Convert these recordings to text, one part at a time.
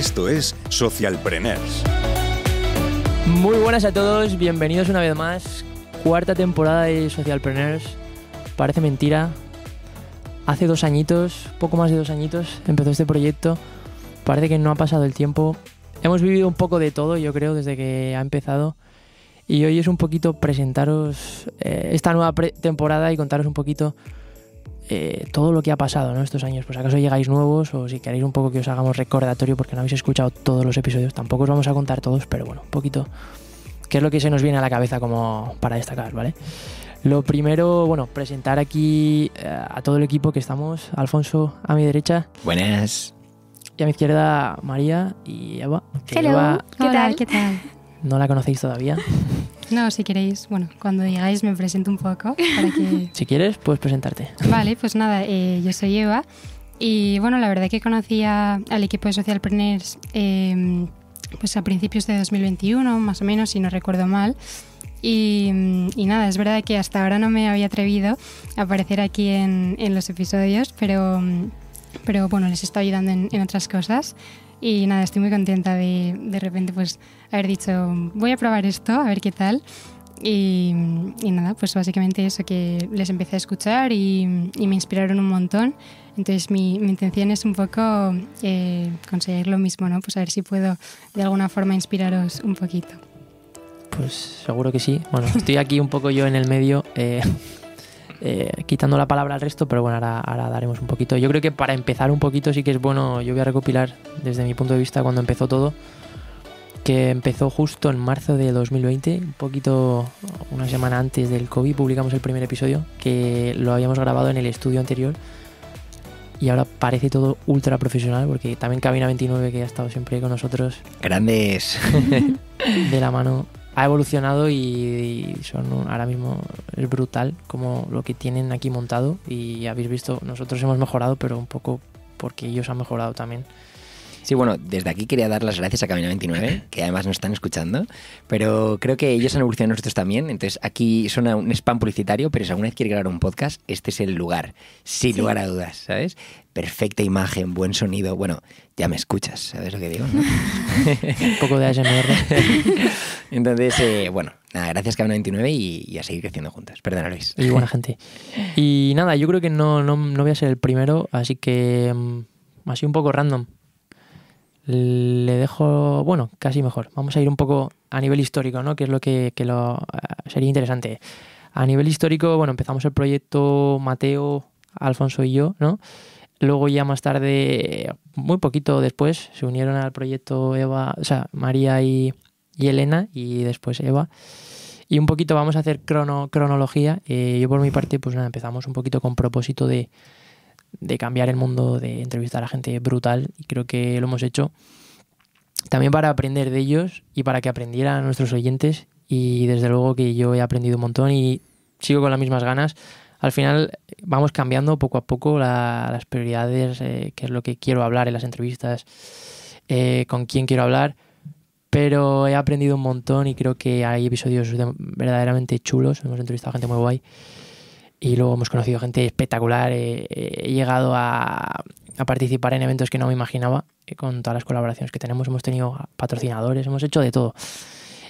Esto es Socialpreneurs. Muy buenas a todos, bienvenidos una vez más. Cuarta temporada de Socialpreneurs. Parece mentira. Hace dos añitos, poco más de dos añitos, empezó este proyecto. Parece que no ha pasado el tiempo. Hemos vivido un poco de todo, yo creo, desde que ha empezado. Y hoy es un poquito presentaros eh, esta nueva temporada y contaros un poquito eh, todo lo que ha pasado ¿no? estos años. Pues acaso llegáis nuevos o si queréis un poco que os hagamos recordatorio porque no habéis escuchado todos los episodios. Tampoco os vamos a contar todos, pero bueno, un poquito qué es lo que se nos viene a la cabeza como para destacar, ¿vale? Lo primero, bueno, presentar aquí eh, a todo el equipo que estamos. Alfonso a mi derecha. Buenas. Y a mi izquierda María y Eva. Hello. ¿Qué tal? ¿Qué tal? No la conocéis todavía. No, si queréis, bueno, cuando llegáis me presento un poco para que... si quieres, puedes presentarte. Vale, pues nada, eh, yo soy Eva y bueno, la verdad que conocí al equipo de Socialpreneurs eh, pues a principios de 2021, más o menos, si no recuerdo mal. Y, nada, es verdad que hasta ahora no me había atrevido a aparecer aquí en, los episodios, pero, pero bueno, les estoy ayudando en, en otras cosas. Y nada, estoy muy contenta de de repente pues haber dicho, voy a probar esto, a ver qué tal. Y, nada, pues básicamente eso, que les empecé a escuchar y, me inspiraron un montón. Entonces mi, mi intención es un poco eh, conseguir lo mismo, ¿no? Pues a ver si puedo de alguna forma inspiraros un poquito. Pues seguro que sí. Bueno, estoy aquí un poco yo en el medio. Eh, eh, quitando la palabra al resto, pero bueno, ahora, ahora, daremos un poquito. Yo creo que para empezar un poquito sí que es bueno, yo voy a recopilar desde mi punto de vista cuando empezó todo, que empezó justo en marzo de 2020, un poquito, una semana antes del COVID, publicamos el primer episodio, que lo habíamos grabado en el estudio anterior. Y ahora parece todo ultra profesional, porque también Cabina 29, que ha estado siempre con nosotros. Grandes. de la mano ha evolucionado y, son ahora mismo es brutal como lo que tienen aquí montado y habéis visto nosotros hemos mejorado pero un poco porque ellos han mejorado también Sí, bueno, desde aquí quería dar las gracias a Camino 29, que además nos están escuchando, pero creo que ellos han evolucionado nosotros también, entonces aquí suena un spam publicitario, pero si alguna vez quiere grabar un podcast, este es el lugar, sin lugar a dudas, ¿sabes? Perfecta imagen, buen sonido, bueno, ya me escuchas, ¿sabes lo que digo? un poco de ASMR. entonces, eh, bueno, nada, gracias Camino 29 y, a seguir creciendo juntos. Perdona, Luis. Y buena gente. Y nada, yo creo que no, no, no voy a ser el primero, así que mm, así un poco random le dejo, bueno, casi mejor. Vamos a ir un poco a nivel histórico, ¿no? Que es lo que, lo, eh, sería interesante. A nivel histórico, bueno, empezamos el proyecto Mateo, Alfonso y yo, ¿no? Luego ya más tarde, muy poquito después, se unieron al proyecto Eva, o sea, María y, Elena y después Eva. Y un poquito vamos a hacer crono, cronología. Eh, yo por mi parte, pues nada, empezamos un poquito con propósito de, de cambiar el mundo, de entrevistar a gente brutal y creo que lo hemos hecho también para aprender de ellos y para que aprendieran nuestros oyentes y desde luego que yo he aprendido un montón y sigo con las mismas ganas. Al final vamos cambiando poco a poco las prioridades, eh, qué es lo que quiero hablar en las entrevistas, eh, con quién quiero hablar, pero he aprendido un montón y creo que hay episodios verdaderamente chulos, hemos entrevistado a gente muy guay y luego hemos conocido gente espectacular. He, llegado a, participar en eventos que no me imaginaba eh, con todas las colaboraciones que tenemos. Hemos tenido patrocinadores, hemos hecho de todo.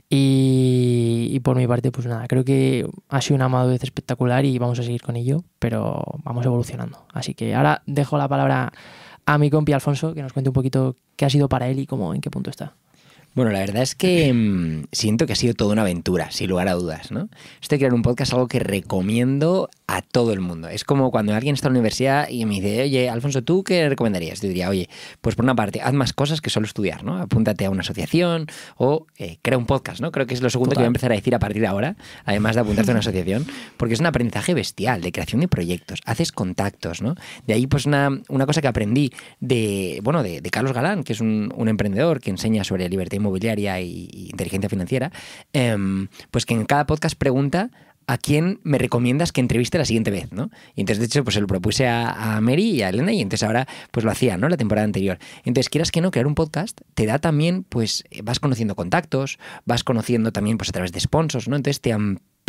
Y, por mi parte, pues nada, creo que ha sido una madurez espectacular y vamos a seguir con ello, pero vamos evolucionando. Así que ahora dejo la palabra a mi compi Alfonso, que nos cuente un poquito qué ha sido para él y cómo, en qué punto está. Bueno, la verdad es que mm, siento que ha sido toda una aventura, sin lugar a dudas, ¿no? Esto de crear un podcast es algo que recomiendo a todo el mundo. Es como cuando alguien está en la universidad y me dice, oye, Alfonso, ¿tú qué recomendarías? Yo diría, oye, pues por una parte, haz más cosas que solo estudiar, ¿no? Apúntate a una asociación o eh, crea un podcast, ¿no? Creo que es lo segundo que voy a empezar a decir a partir de ahora, además de apuntarte a una asociación, porque es un aprendizaje bestial de creación de proyectos, haces contactos, ¿no? De ahí, pues, una, una cosa que aprendí de, bueno, de, Carlos Galán, que es un, un emprendedor que enseña sobre libertad inmobiliaria y, inteligencia financiera, em, pues que en cada podcast pregunta a quién me recomiendas que entreviste la siguiente vez, ¿no? Y entonces, de hecho, pues se lo propuse a, Mary y a Elena y entonces ahora pues lo hacía, ¿no? La temporada anterior. Entonces, quieras que no, crear un podcast te da también, pues vas conociendo contactos, vas conociendo también pues a través de sponsors, ¿no? Entonces te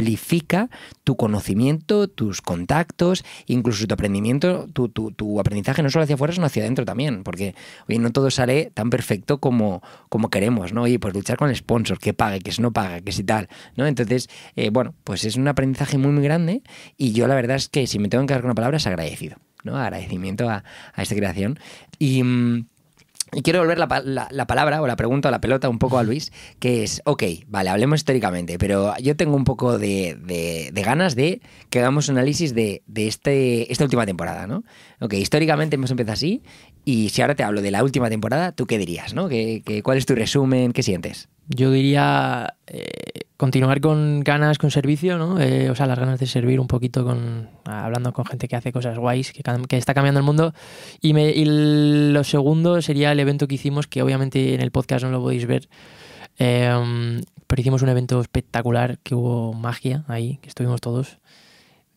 amplifica tu conocimiento, tus contactos, incluso tu aprendimiento, tu, aprendizaje no solo hacia afuera, sino hacia adentro también, porque no todo sale tan perfecto como, como queremos, ¿no? Oye, pues luchar con el sponsor, que pague, que si no paga, que si tal, ¿no? Entonces, eh, bueno, pues es un aprendizaje muy, muy grande y yo la verdad es que si me tengo que dar con una palabra es agradecido, ¿no? Agradecimiento a, a esta creación. Y... y quiero volver la, la- la palabra o la pregunta o la pelota un poco a Luis, que es, ok, vale, hablemos históricamente, pero yo tengo un poco de, de- de ganas de que hagamos un análisis de, de este, esta última temporada, ¿no? Ok, históricamente hemos empezado así, y si ahora te hablo de la última temporada, ¿tú qué dirías, no? ¿Qué, qué- cuál es tu resumen? ¿Qué sientes? Yo diría eh, continuar con ganas, con servicio, ¿no? Eh, o sea, las ganas de servir un poquito con hablando con gente que hace cosas guays, que, está cambiando el mundo. Y, me, y lo segundo sería el evento que hicimos, que obviamente en el podcast no lo podéis ver, eh, pero hicimos un evento espectacular, que hubo magia ahí, que estuvimos todos.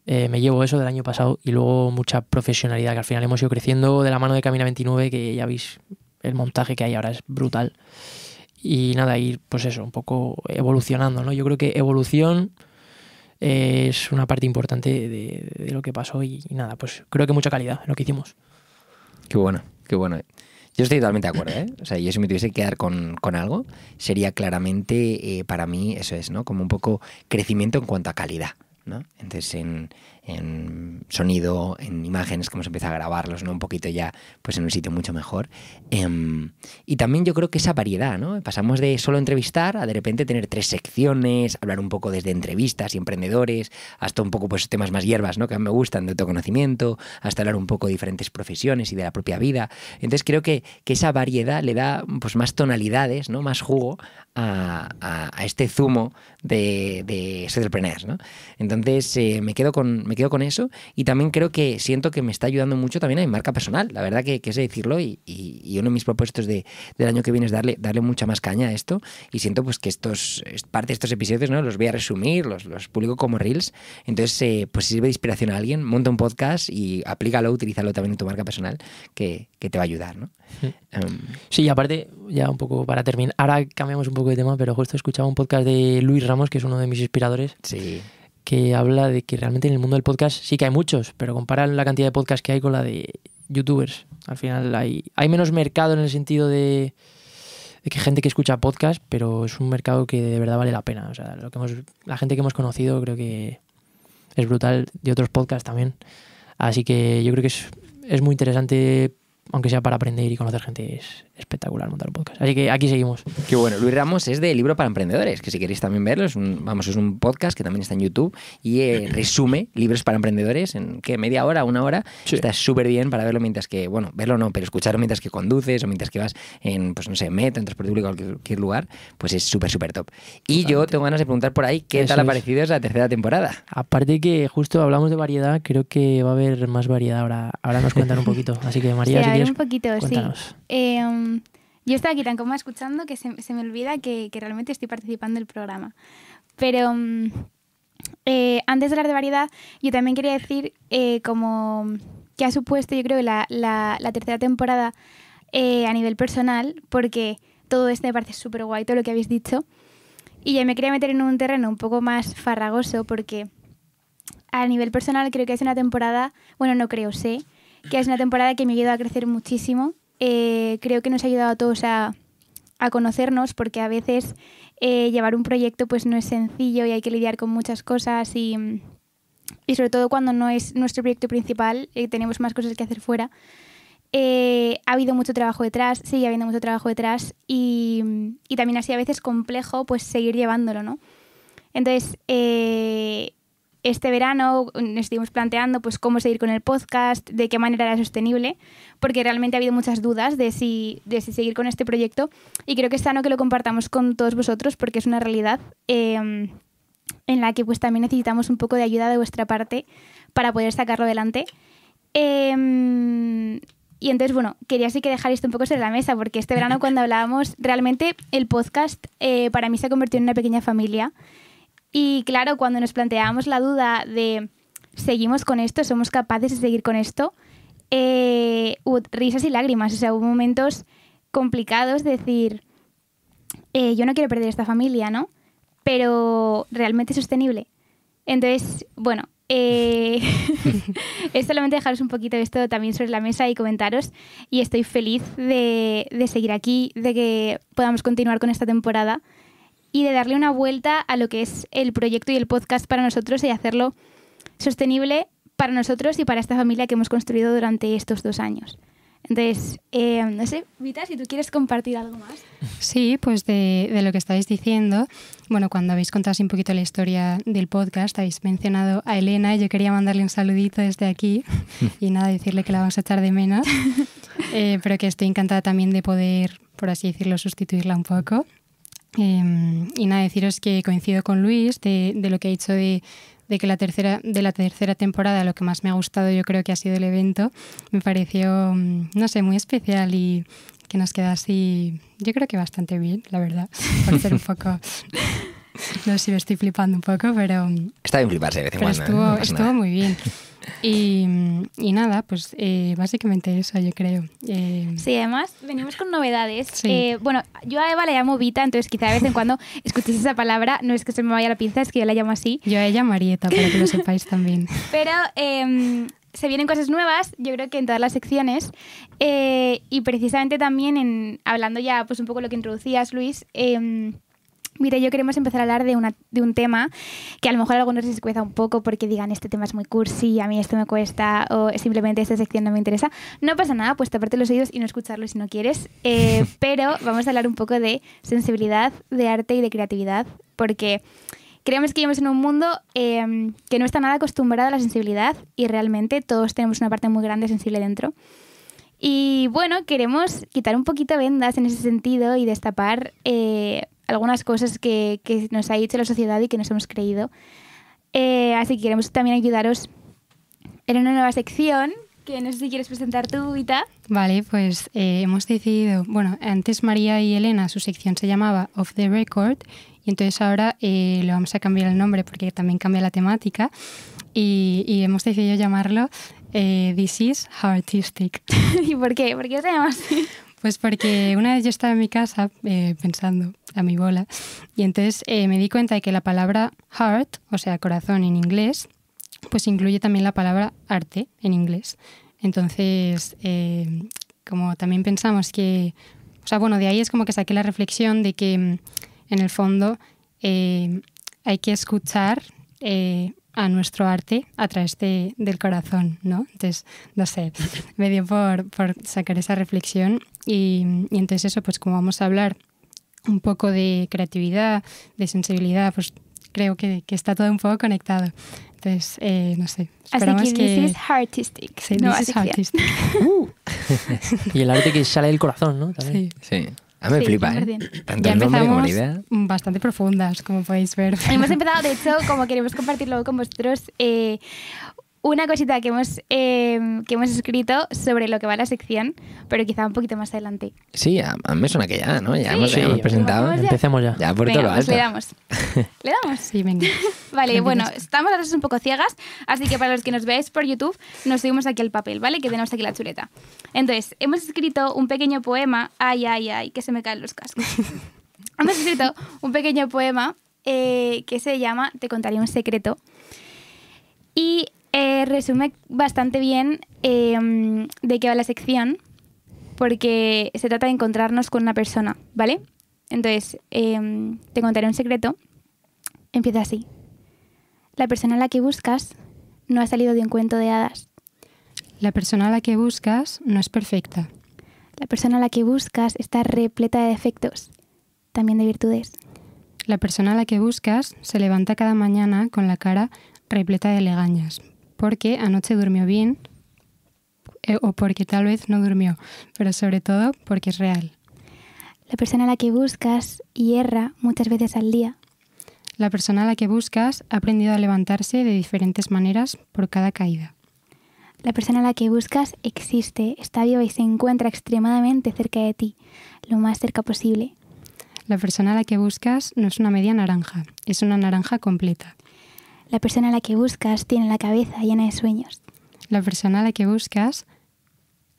Eh, me llevo eso del año pasado y luego mucha profesionalidad, que al final hemos ido creciendo de la mano de Camina 29, que ya veis el montaje que hay ahora es brutal y nada, ir pues eso, un poco evolucionando, ¿no? Yo creo que evolución eh, es una parte importante de, de lo que pasó y, nada, pues creo que mucha calidad en lo que hicimos. Qué bueno, qué bueno. Yo estoy totalmente de acuerdo, ¿eh? O sea, yo si me tuviese que quedar con, con algo, sería claramente eh, para mí eso es, ¿no? Como un poco crecimiento en cuanto a calidad, ¿no? Entonces, en, en sonido, en imágenes, que hemos empezado a grabarlos, ¿no? Un poquito ya, pues en un sitio mucho mejor. Em, y también yo creo que esa variedad, ¿no? Pasamos de solo entrevistar a de repente tener tres secciones, hablar un poco desde entrevistas y emprendedores, hasta un poco pues temas más hierbas, ¿no? Que a mí me gustan, de autoconocimiento, hasta hablar un poco de diferentes profesiones y de la propia vida. Entonces creo que, que esa variedad le da pues más tonalidades, ¿no? Más jugo a, a- a este zumo de, de entrepreneurs, ¿no? Entonces eh, me, quedo con, me quedo con eso y también creo que siento que me está ayudando mucho también a mi marca personal. La verdad que, que es de decirlo y, y- y uno de mis propósitos de, del año que viene es darle, darle mucha más caña a esto y siento pues que estos, es parte de estos episodios ¿no? los voy a resumir, los, los publico como reels. Entonces, eh, pues si sirve de inspiración a alguien, monta un podcast y aplícalo, utilízalo también en tu marca personal que, que te va a ayudar, ¿no? Em, Sí, y aparte, ya un poco para terminar, ahora cambiamos un poco de tema, pero justo escuchaba un podcast de Luis Ramos, que es uno de mis inspiradores, sí. que habla de que realmente en el mundo del podcast sí que hay muchos, pero comparan la cantidad de podcasts que hay con la de youtubers. Al final hay, hay menos mercado en el sentido de, que gente que escucha podcast, pero es un mercado que de verdad vale la pena. O sea, lo que hemos, la gente que hemos conocido creo que es brutal, de otros podcasts también. Así que yo creo que es, es muy interesante, aunque sea para aprender y conocer gente, es espectacular montar un podcast. Así que aquí seguimos. Qué bueno. Luis Ramos es de Libro para Emprendedores, que si queréis también verlo, es un, vamos, es un podcast que también está en YouTube y eh, resume libros para emprendedores en ¿qué? media hora, una hora. Sí. Está súper bien para verlo mientras que, bueno, verlo no, pero escucharlo mientras que conduces o mientras que vas en, pues no sé, metro, en transporte público, cualquier, cualquier lugar, pues es súper, súper top. Y yo tengo ganas de preguntar por ahí qué Eso tal ha es. parecido esa tercera temporada. Aparte que justo hablamos de variedad, creo que va a haber más variedad ahora. Ahora nos cuentan un poquito. Así que María, Sí, quieres, un poquito, cuéntanos. sí. Eh, um, yo estaba aquí tan cómoda escuchando que se, se me olvida que, que realmente estoy participando del programa. Pero um, eh, antes de hablar de variedad, yo también quería decir eh, como que ha supuesto, yo creo, la, la, la tercera temporada eh, a nivel personal, porque todo esto me parece súper guay, todo lo que habéis dicho. Y ya me quería meter en un terreno un poco más farragoso, porque a nivel personal creo que es una temporada, bueno, no creo, sé, que es una temporada que me ha ayudado a crecer muchísimo. Eh, creo que nos ha ayudado a todos a, a conocernos porque a veces eh, llevar un proyecto pues no es sencillo y hay que lidiar con muchas cosas y, y sobre todo cuando no es nuestro proyecto principal, eh, tenemos más cosas que hacer fuera. Eh, ha habido mucho trabajo detrás, sigue habiendo mucho trabajo detrás y, y también así a veces complejo pues seguir llevándolo, ¿no? Entonces, eh, este verano nos estuvimos planteando pues cómo seguir con el podcast, de qué manera era sostenible, porque realmente ha habido muchas dudas de si, de si seguir con este proyecto y creo que es sano que lo compartamos con todos vosotros porque es una realidad eh, en la que pues también necesitamos un poco de ayuda de vuestra parte para poder sacarlo adelante. Eh, y entonces, bueno, quería sí que dejar esto un poco sobre la mesa, porque este verano cuando hablábamos, realmente el podcast eh, para mí se ha convertido en una pequeña familia. Y claro, cuando nos planteábamos la duda de, ¿seguimos con esto? ¿Somos capaces de seguir con esto? Eh, hubo risas y lágrimas, o sea, hubo momentos complicados de decir, eh, yo no quiero perder esta familia, ¿no? Pero realmente sostenible. Entonces, bueno, eh, es solamente dejaros un poquito esto también sobre la mesa y comentaros. Y estoy feliz de, de seguir aquí, de que podamos continuar con esta temporada y de darle una vuelta a lo que es el proyecto y el podcast para nosotros y hacerlo sostenible para nosotros y para esta familia que hemos construido durante estos dos años. Entonces, eh, no sé, Vita, si tú quieres compartir algo más. Sí, pues de, de, lo que estáis diciendo, bueno, cuando habéis contado así un poquito la historia del podcast, habéis mencionado a Elena y yo quería mandarle un saludito desde aquí y nada, decirle que la vamos a echar de menos, eh, pero que estoy encantada también de poder, por así decirlo, sustituirla un poco. Eh, y nada, deciros que coincido con Luis de, de lo que ha dicho de de que la tercera, de la tercera temporada lo que más me ha gustado yo creo que ha sido el evento. Me pareció, mm, no sé, muy especial y que nos queda así, yo creo que bastante bien, la verdad, por ser un poco... No sé si me estoy flipando un poco, pero... mm, Está bien fliparse de vez en cuando. ¿eh? estuvo, No estuvo muy bien. Y, y nada, pues eh, básicamente eso, yo creo. Eh, Sí, además venimos con novedades. Sí. Eh, bueno, yo a Eva la llamo Vita, entonces quizá de vez en cuando escuchéis esa palabra, no es que se me vaya la pinza, es que yo la llamo así. Yo a ella Marieta, para que lo sepáis también. Pero eh, se vienen cosas nuevas, yo creo que en todas las secciones. eh, y precisamente también en hablando ya pues un poco lo que introducías, Luis. eh, Mira, yo queremos empezar a hablar de, una, de un tema que a lo mejor a algunos les cuesta un poco porque digan este tema es muy cursi, a mí esto me cuesta o simplemente esta sección no me interesa. No pasa nada, pues taparte los oídos y no escucharlo si no quieres. Eh, pero vamos a hablar un poco de sensibilidad, de arte y de creatividad porque creemos que vivimos en un mundo eh, que no está nada acostumbrado a la sensibilidad y realmente todos tenemos una parte muy grande sensible dentro. Y bueno, queremos quitar un poquito vendas en ese sentido y destapar eh, algunas cosas que, que nos ha dicho la sociedad y que nos hemos creído. Eh, así que queremos también ayudaros en una nueva sección que no sé si quieres presentar tú, Vita. Vale, pues eh, hemos decidido, bueno, antes María y Elena, su sección se llamaba Off the Record, y entonces ahora eh, le vamos a cambiar el nombre porque también cambia la temática, y, y hemos decidido llamarlo eh, This is Artistic. ¿Y por qué? ¿Por qué se llama así? Pues porque una vez yo estaba en mi casa eh, pensando a mi bola, y entonces eh, me di cuenta de que la palabra heart, o sea, corazón en inglés, pues incluye también la palabra arte en inglés. Entonces, eh, como también pensamos que, o sea, bueno, de ahí es como que saqué la reflexión de que mm, en el fondo eh, hay que escuchar eh, a nuestro arte a través de- del corazón, ¿no? Entonces, no sé, me dio por, por sacar esa reflexión y, y entonces eso, pues como vamos a hablar un poco de creatividad, de sensibilidad, pues creo que, que está todo un poco conectado. Entonces, eh, no sé, Así esperamos que, que... this is artistic. Sí, nueva this is artistic. Y el arte que sale del corazón, ¿no? También. Sí. Sí. A mí me Sí, flipa, ¿eh? 100%. Tanto Ya el nombre como la empezamos idea. bastante profundas, como podéis ver. Hemos empezado, de hecho, como queremos compartirlo con vosotros, eh, una cosita que hemos, eh, que hemos escrito sobre lo que va la sección, pero quizá un poquito más adelante. Sí, a, a mí me suena que ya, ¿no? Ya Sí, hemos, sí, hemos presentado. ya. Empecemos ya. Ya por Venga, todo lo pues alto. le damos. ¿Le damos? Sí, venga. Vale, bueno, estamos a veces un poco ciegas, así que para los que nos veáis por YouTube, nos subimos aquí el papel, ¿vale? Que tenemos aquí la chuleta. Entonces, hemos escrito un pequeño poema. Ay, ay, ay, que se me caen los cascos. hemos escrito un pequeño poema eh, que se llama Te contaré un secreto. Y eh, resume bastante bien eh, de qué va la sección, porque se trata de encontrarnos con una persona, ¿vale? Entonces, eh, te contaré un secreto. Empieza así. La persona a la que buscas no ha salido de un cuento de hadas. La persona a la que buscas no es perfecta. La persona a la que buscas está repleta de defectos, también de virtudes. La persona a la que buscas se levanta cada mañana con la cara repleta de legañas, porque anoche durmió bien eh, o porque tal vez no durmió, pero sobre todo porque es real. La persona a la que buscas hierra muchas veces al día. La persona a la que buscas ha aprendido a levantarse de diferentes maneras por cada caída. La persona a la que buscas existe, está viva y se encuentra extremadamente cerca de ti, lo más cerca posible. La persona a la que buscas no es una media naranja, es una naranja completa. La persona a la que buscas tiene la cabeza llena de sueños. La persona a la que buscas...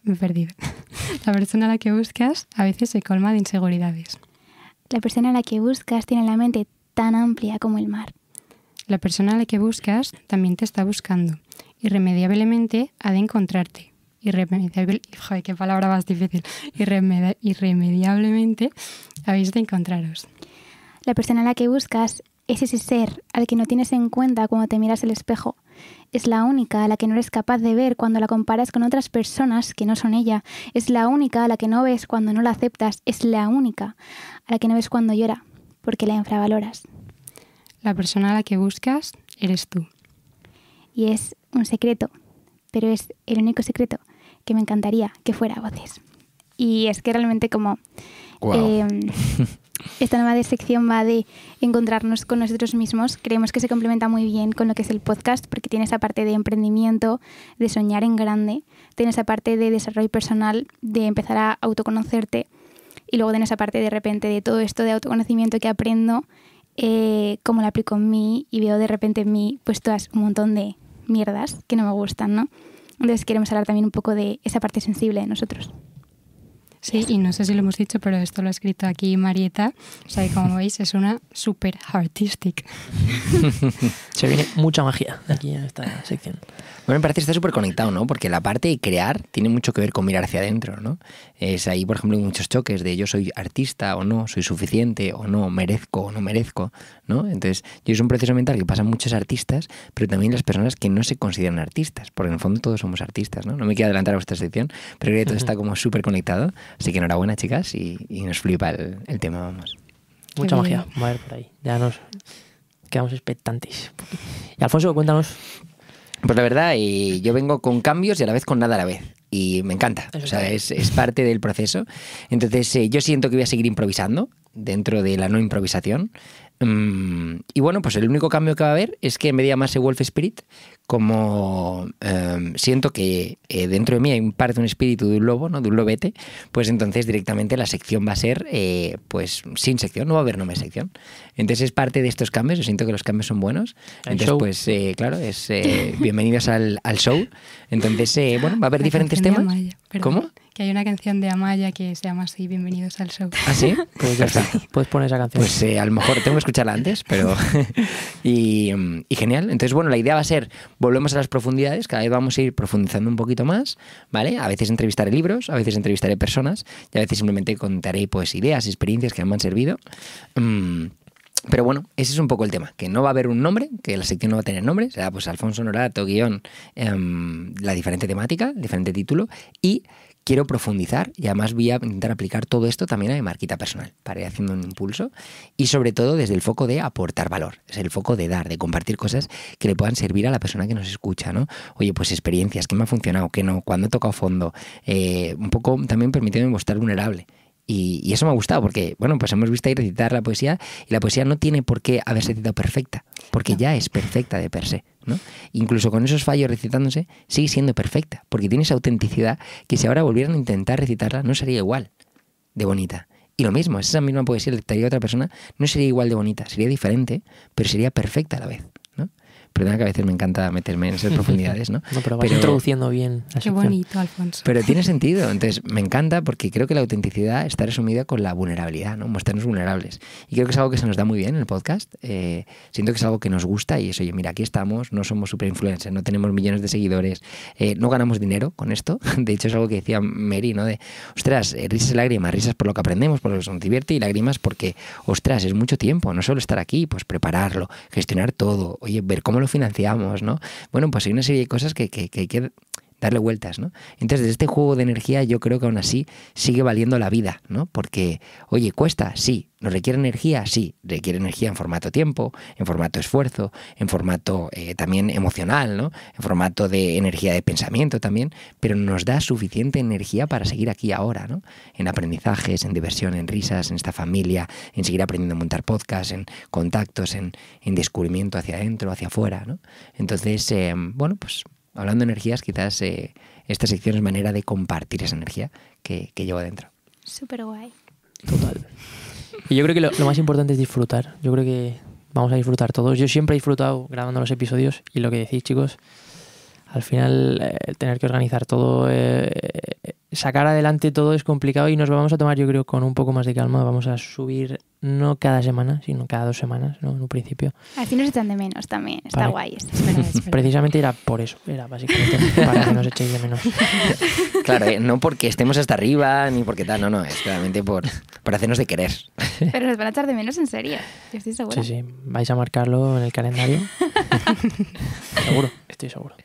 Me he perdido. La persona a la que buscas a veces se colma de inseguridades. La persona a la que buscas tiene la mente tan amplia como el mar. La persona a la que buscas también te está buscando. Irremediablemente ha de encontrarte. Irremediable, joder, qué palabra más difícil. Irremedi- irremediablemente habéis de encontraros. La persona a la que buscas es ese ser al que no tienes en cuenta cuando te miras el espejo. Es la única a la que no eres capaz de ver cuando la comparas con otras personas que no son ella. Es la única a la que no ves cuando no la aceptas. Es la única a la que no ves cuando llora, porque la infravaloras. La persona a la que buscas eres tú. Y es un secreto, pero es el único secreto que me encantaría que fuera a voces. Y es que realmente como Eh, esta nueva sección va de encontrarnos con nosotros mismos, creemos que se complementa muy bien con lo que es el podcast porque tiene esa parte de emprendimiento, de soñar en grande, tiene esa parte de desarrollo personal, de empezar a autoconocerte y luego tiene esa parte de repente de todo esto de autoconocimiento que aprendo, eh, cómo lo aplico en mí y veo de repente en mí pues todas un montón de mierdas que no me gustan, ¿no? Entonces queremos hablar también un poco de esa parte sensible de nosotros. Sí, y no sé si lo hemos dicho, pero esto lo ha escrito aquí Marieta. O sea, que como veis, es una super artistic. Se viene mucha magia aquí en esta sección. Bueno, me parece que está súper conectado, ¿no? Porque la parte de crear tiene mucho que ver con mirar hacia adentro, ¿no? Es ahí, por ejemplo, hay muchos choques de yo soy artista o no, soy suficiente o no, merezco o no merezco, ¿no? Entonces, yo es un proceso mental que pasa en muchos artistas, pero también las personas que no se consideran artistas, porque en el fondo todos somos artistas, ¿no? No me quiero adelantar a vuestra sección, pero creo que todo está como súper conectado. Así que enhorabuena, chicas, y, y nos flipa el, el tema, vamos. Mucha magia va a haber por ahí. Ya nos quedamos expectantes. Y Alfonso, cuéntanos. Pues la verdad, eh, yo vengo con cambios y a la vez con nada a la vez. Y me encanta. O sea, es, es parte del proceso. Entonces, eh, yo siento que voy a seguir improvisando dentro de la no improvisación. Mm, y bueno, pues el único cambio que va a haber es que en vez de llamarse Wolf Spirit, como eh, siento que eh, dentro de mí hay un parte de un espíritu de un lobo, ¿no? De un lobete, pues entonces directamente la sección va a ser eh, pues sin sección, no va a haber nombre de sección. Entonces es parte de estos cambios, yo siento que los cambios son buenos. El Entonces, show. pues eh, claro, es eh, bienvenidos al, al show. Entonces, eh, bueno, va a haber La diferentes temas. ¿Cómo? Que hay una canción de Amaya que se llama así, Bienvenidos al show. ¿Ah, sí? Pues ya está. Puedes poner esa canción. Pues eh, a lo mejor tengo que escucharla antes, pero. y, mm, y genial. Entonces, bueno, la idea va a ser: volvemos a las profundidades, cada vez vamos a ir profundizando un poquito más, ¿vale? A veces entrevistaré libros, a veces entrevistaré personas, y a veces simplemente contaré pues ideas, experiencias que me han servido. Mm, pero bueno, ese es un poco el tema, que no va a haber un nombre, que la sección no va a tener nombre, será pues Alfonso Norato, guion, em, la diferente temática, el diferente título, y quiero profundizar y además voy a intentar aplicar todo esto también a mi marquita personal, para ir haciendo un impulso y sobre todo desde el foco de aportar valor, es el foco de dar, de compartir cosas que le puedan servir a la persona que nos escucha, ¿no? Oye, pues experiencias, qué me ha funcionado, qué no, cuándo he tocado fondo, eh, un poco también permitiéndome mostrar vulnerable. Y, y eso me ha gustado porque, bueno, pues hemos visto ahí recitar la poesía y la poesía no tiene por qué haberse recitado perfecta, porque No. ya es perfecta de per se, ¿no? Incluso con esos fallos recitándose, sigue siendo perfecta, porque tiene esa autenticidad que si ahora volvieran a intentar recitarla no sería igual de bonita. Y lo mismo, esa misma poesía le recitaría a otra persona, no sería igual de bonita, sería diferente, pero sería perfecta a la vez. Perdona que a veces me encanta meterme en esas profundidades, ¿no? no, pero vas pero- introduciendo bien la Qué sección. bonito, Alfonso. Pero tiene sentido. Entonces, me encanta porque creo que la autenticidad está resumida con la vulnerabilidad, ¿no? Mostrarnos vulnerables. Y creo que es algo que se nos da muy bien en el podcast. Eh, siento que es algo que nos gusta y es, oye, mira, aquí estamos, no somos super influencers, no tenemos millones de seguidores, eh, no ganamos dinero con esto. De hecho, es algo que decía Mary, ¿no? De, ostras, eh, risas y lágrimas, risas por lo que aprendemos, por lo que nos divierte y lágrimas porque, ostras, es mucho tiempo, no solo estar aquí, pues prepararlo, gestionar todo, oye, ver cómo lo financiamos, ¿no? Bueno, pues hay una serie de cosas que, que, que hay que darle vueltas, ¿no? Entonces, desde este juego de energía, yo creo que aún así sigue valiendo la vida, ¿no? Porque, oye, cuesta, sí, nos requiere energía, sí, requiere energía en formato tiempo, en formato esfuerzo, en formato eh, también emocional, ¿no? En formato de energía de pensamiento también, pero nos da suficiente energía para seguir aquí ahora, ¿no? En aprendizajes, en diversión, en risas, en esta familia, en seguir aprendiendo a montar podcasts, en contactos, en, en descubrimiento hacia adentro, hacia afuera, ¿no? Entonces, eh, bueno, pues hablando de energías, quizás eh, esta sección es manera de compartir esa energía que, que llevo dentro. Súper guay. Total. Y yo creo que lo, lo más importante es disfrutar. Yo creo que vamos a disfrutar todos. Yo siempre he disfrutado grabando los episodios y lo que decís, chicos, al final eh, el tener que organizar todo, eh, sacar adelante todo es complicado y nos vamos a tomar, yo creo, con un poco más de calma. Vamos a subir no cada semana, sino cada dos semanas, ¿no? En un principio. Así nos echan de menos también. Está Para- guay esto. Precisamente era por eso, era básicamente para que nos echéis de menos. Claro, ¿eh? no porque estemos hasta arriba ni porque tal, no, no, es claramente por, por hacernos de querer. Pero nos van a echar de menos en serio. Yo estoy segura. Sí, sí, vais a marcarlo en el calendario. seguro, estoy seguro.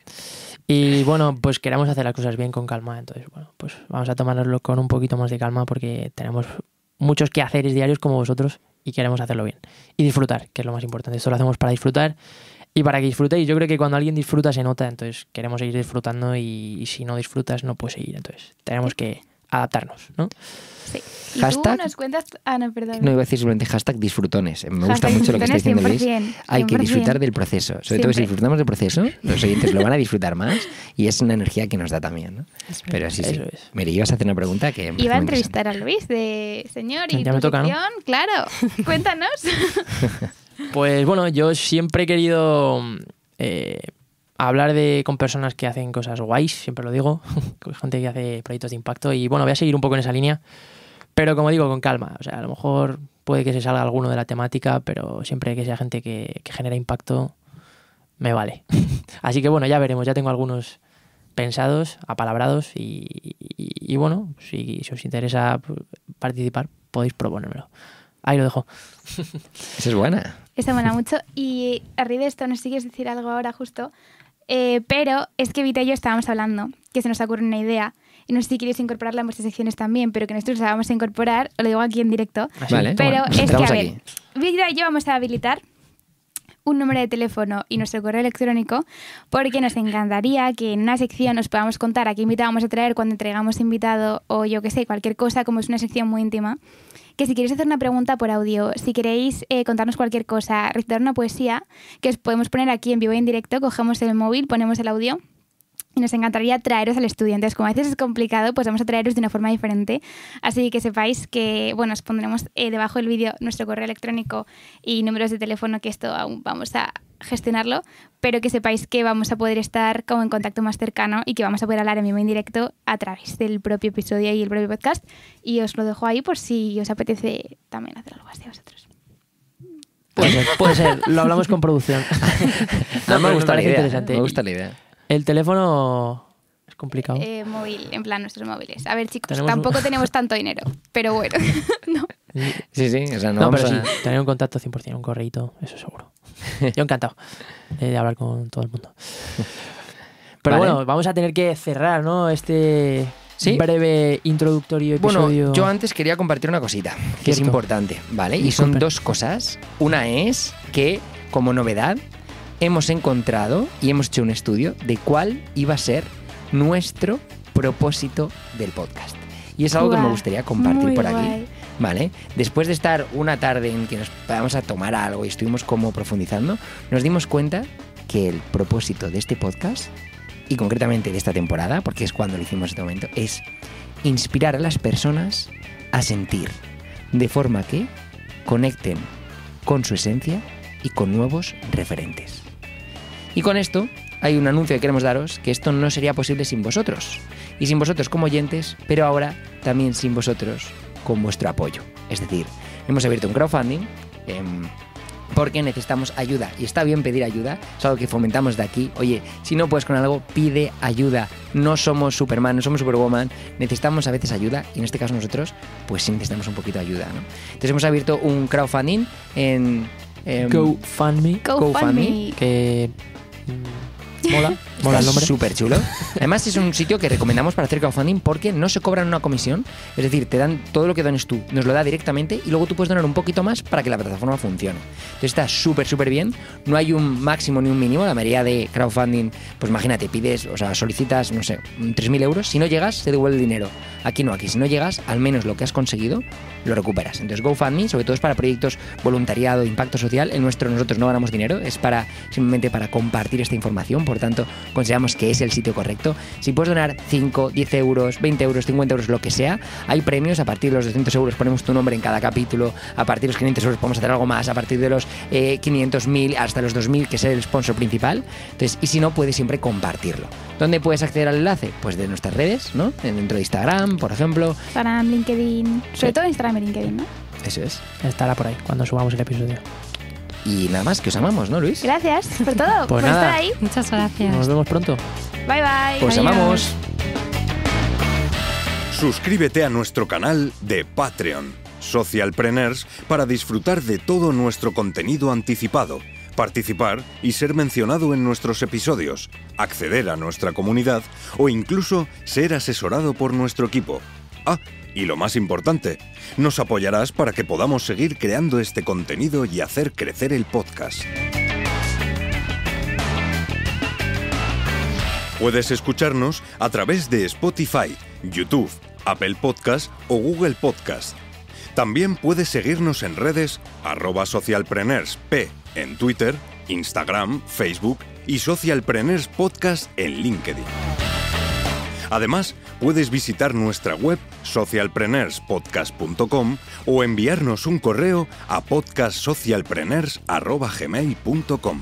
Y bueno, pues queremos hacer las cosas bien con calma, entonces bueno, pues vamos a tomárnoslo con un poquito más de calma porque tenemos muchos quehaceres diarios como vosotros y queremos hacerlo bien. Y disfrutar, que es lo más importante. Esto lo hacemos para disfrutar y para que disfrutéis. Yo creo que cuando alguien disfruta se nota, entonces queremos seguir disfrutando y, y si no disfrutas no puedes seguir. Entonces tenemos que adaptarnos, ¿no? Sí. Y Hashtag- tú nos cuentas... Ah, no, perdón. No iba a decir simplemente hashtag disfrutones. Me gusta Hashtag mucho lo que está diciendo Luis. disfrutones 100%, Hay que 100%. disfrutar del proceso. Sobre todo si disfrutamos del proceso, los oyentes lo van a disfrutar más y es una energía que nos da también. ¿no? Es. Pero sí, sí. Es. Mire, ibas a hacer una pregunta que... Iba a entrevistar a Luis de señor y Ya tu me toca, claro. Cuéntanos. Pues bueno, yo siempre he querido eh, hablar de, con personas que hacen cosas guays, siempre lo digo, con gente que hace proyectos de impacto y bueno, voy a seguir un poco en esa línea, pero como digo, con calma. O sea, a lo mejor puede que se salga alguno de la temática, pero siempre que sea gente que, que genera impacto, me vale. Así que bueno, ya veremos, ya tengo algunos pensados, apalabrados y, y- y bueno, si, si os interesa participar, podéis proponérmelo. Ahí lo dejo. Esa es buena. Esa mola mucho. Y a raíz de esto, no sé si quieres decir algo ahora justo, eh, pero es que Vita y yo estábamos hablando, que se nos ocurre una idea, y no sé si quieres incorporarla en vuestras secciones también, pero que nosotros la vamos a incorporar, os lo digo aquí en directo, Así. Vale. pero Bueno, nos es que, a ver, aquí. Vita y yo vamos a habilitar un número de teléfono y nuestro correo electrónico porque nos encantaría que en una sección os podamos contar a qué invitado vamos a traer cuando entregamos invitado o yo que sé, cualquier cosa, como es una sección muy íntima. Que si queréis hacer una pregunta por audio, si queréis eh, contarnos cualquier cosa, recitar una poesía, que os podemos poner aquí en vivo y en directo, cogemos el móvil, ponemos el audio y nos encantaría traeros al estudio. Entonces, como a veces es complicado, pues vamos a traeros de una forma diferente. Así que sepáis que, bueno, os pondremos eh, debajo del vídeo nuestro correo electrónico y números de teléfono, que esto aún vamos a gestionarlo, pero que sepáis que vamos a poder estar como en contacto más cercano y que vamos a poder hablar en vivo en directo a través del propio episodio y el propio podcast. Y os lo dejo ahí por si os apetece también hacer algo así a vosotros. Puede ser, puede ser. Lo hablamos con producción. No, me gusta la idea. interesante. Me gusta la idea. El teléfono es complicado. Eh, móvil, en plan nuestros móviles. A ver, chicos, Tenemos un- tampoco tenemos tanto dinero, pero bueno, no. Sí, sí, o sea, no, no, vamos pero a- sí, tener un contacto 100%, un correíto, eso seguro. Yo encantado de, hablar con todo el mundo. Pero Vale. bueno, vamos a tener que cerrar, ¿no? Este Sí. breve introductorio episodio. Bueno, yo antes quería compartir una cosita que es importante, ¿vale? Y son dos cosas. Una es que, como novedad, hemos encontrado y hemos hecho un estudio de cuál iba a ser nuestro propósito del podcast. Y es algo que me gustaría compartir muy por aquí. guay. ¿Vale? Después de estar una tarde en que nos vamos a tomar algo y estuvimos como profundizando, nos dimos cuenta que el propósito de este podcast, y concretamente de esta temporada, porque es cuando lo hicimos este momento, es inspirar a las personas a sentir, de forma que conecten con su esencia y con nuevos referentes. Y con esto hay un anuncio que queremos daros, que esto no sería posible sin vosotros. Y sin vosotros como oyentes, pero ahora también sin vosotros con vuestro apoyo. Es decir, hemos abierto un crowdfunding em, porque necesitamos ayuda. Y está bien pedir ayuda, es algo que fomentamos de aquí. Oye, si no puedes con algo, pide ayuda. No somos Superman, no somos Superwoman, necesitamos a veces ayuda y en este caso nosotros pues sí necesitamos un poquito de ayuda. ¿no? Entonces hemos abierto un crowdfunding en... em, GoFundMe, GoFundMe. que mola, mola el nombre. Súper chulo. Además, es un sitio que recomendamos para hacer crowdfunding porque no se cobran una comisión. Es decir, te dan todo lo que dones tú, nos lo da directamente y luego tú puedes donar un poquito más para que la plataforma funcione. Entonces está súper, súper bien. No hay un máximo ni un mínimo. La mayoría de crowdfunding, pues imagínate, pides, o sea, solicitas, no sé, 3.000 euros. Si no llegas, se devuelve el dinero. Aquí no, aquí si no llegas, al menos lo que has conseguido lo recuperas. Entonces GoFundMe, sobre todo es para proyectos voluntariado, impacto social. El nuestro nosotros no ganamos dinero, es para simplemente para compartir esta información. Por tanto, consideramos que es el sitio correcto. Si puedes donar 5, 10 euros, 20 euros, 50 euros, lo que sea, hay premios. A partir de los 200 euros ponemos tu nombre en cada capítulo. A partir de los 500 euros podemos hacer algo más. A partir de los eh, 500, 1000 hasta los 2000, que es el sponsor principal. Entonces, y si no, puedes siempre compartirlo. ¿Dónde puedes acceder al enlace? Pues de nuestras redes, ¿no? Dentro de Instagram, por ejemplo. Instagram, LinkedIn, sobre todo Instagram y LinkedIn, ¿no? Eso es. Estará por ahí cuando subamos el episodio. Y nada más, que os amamos, ¿no, Luis? Gracias por todo, por nada. estar ahí. Muchas gracias. Nos vemos pronto. Bye bye. Pues Adiós. amamos. Suscríbete a nuestro canal de Patreon, Socialpreneurs, para disfrutar de todo nuestro contenido anticipado, participar y ser mencionado en nuestros episodios, acceder a nuestra comunidad o incluso ser asesorado por nuestro equipo. Ah, y lo más importante, nos apoyarás para que podamos seguir creando este contenido y hacer crecer el podcast. Puedes escucharnos a través de Spotify, YouTube, Apple Podcast o Google Podcast. También puedes seguirnos en redes arroba socialpreneursp en Twitter, Instagram, Facebook y Socialpreneurs Podcast en LinkedIn. Además, puedes visitar nuestra web socialpreneurspodcast.com o enviarnos un correo a podcastsocialpreneurs.gmail.com.